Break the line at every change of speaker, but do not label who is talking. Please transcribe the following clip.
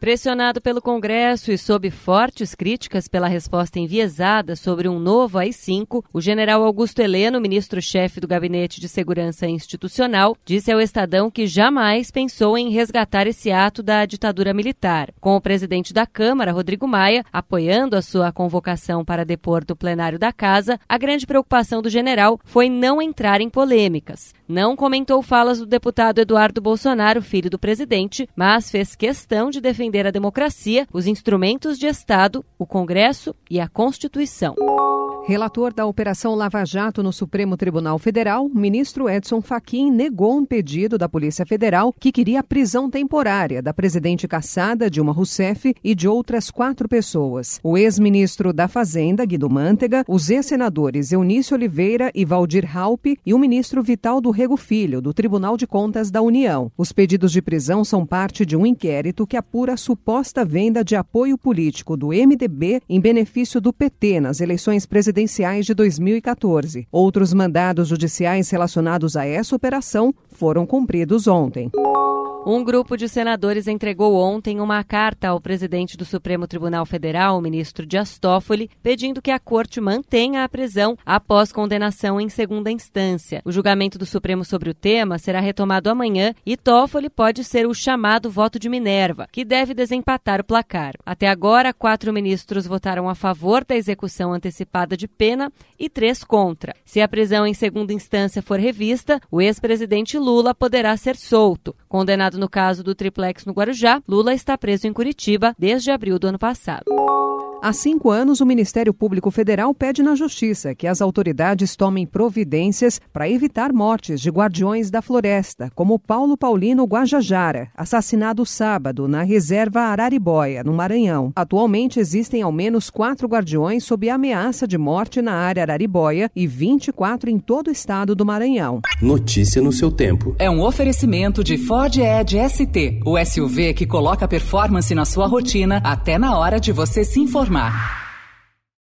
Pressionado pelo Congresso e sob fortes críticas pela resposta enviesada sobre um novo AI-5, o general Augusto Heleno, ministro-chefe do Gabinete de Segurança Institucional, disse ao Estadão que jamais pensou em resgatar esse ato da ditadura militar. Com o presidente da Câmara, Rodrigo Maia, apoiando a sua convocação para depor do plenário da Casa, a grande preocupação do general foi não entrar em polêmicas. Não comentou falas do deputado Eduardo Bolsonaro, filho do presidente, mas fez questão de defender defender a democracia, os instrumentos de Estado, o Congresso e a Constituição.
Relator da Operação Lava Jato no Supremo Tribunal Federal, ministro Edson Fachin negou um pedido da Polícia Federal que queria a prisão temporária da presidente caçada Dilma Rousseff e de outras quatro pessoas. O ex-ministro da Fazenda, Guido Mantega, os ex-senadores Eunício Oliveira e Valdir Raup e o ministro Vital do Rego Filho, do Tribunal de Contas da União. Os pedidos de prisão são parte de um inquérito que apura a suposta venda de apoio político do MDB em benefício do PT nas eleições presidenciais presidenciais de 2014. Outros mandados judiciais relacionados a essa operação foram cumpridos ontem.
Um grupo de senadores entregou ontem uma carta ao presidente do Supremo Tribunal Federal, o ministro Dias Toffoli, pedindo que a corte mantenha a prisão após condenação em segunda instância. O julgamento do Supremo sobre o tema será retomado amanhã e Toffoli pode ser o chamado voto de Minerva, que deve desempatar o placar. Até agora, quatro ministros votaram a favor da execução antecipada de pena e três contra. Se a prisão em segunda instância for revista, o ex-presidente Lula poderá ser solto. Condenado no caso do triplex no Guarujá, Lula está preso em Curitiba desde abril do ano passado.
Há cinco anos, o Ministério Público Federal pede na Justiça que as autoridades tomem providências para evitar mortes de guardiões da floresta, como Paulo Paulino Guajajara, assassinado sábado na reserva Araribóia, no Maranhão. Atualmente existem ao menos quatro guardiões sob ameaça de morte na área Araribóia e 24 em todo o estado do Maranhão.
Notícia no seu tempo.
É um oferecimento de Ford Edge ST, o SUV que coloca performance na sua rotina até na hora de você se informar Osmar.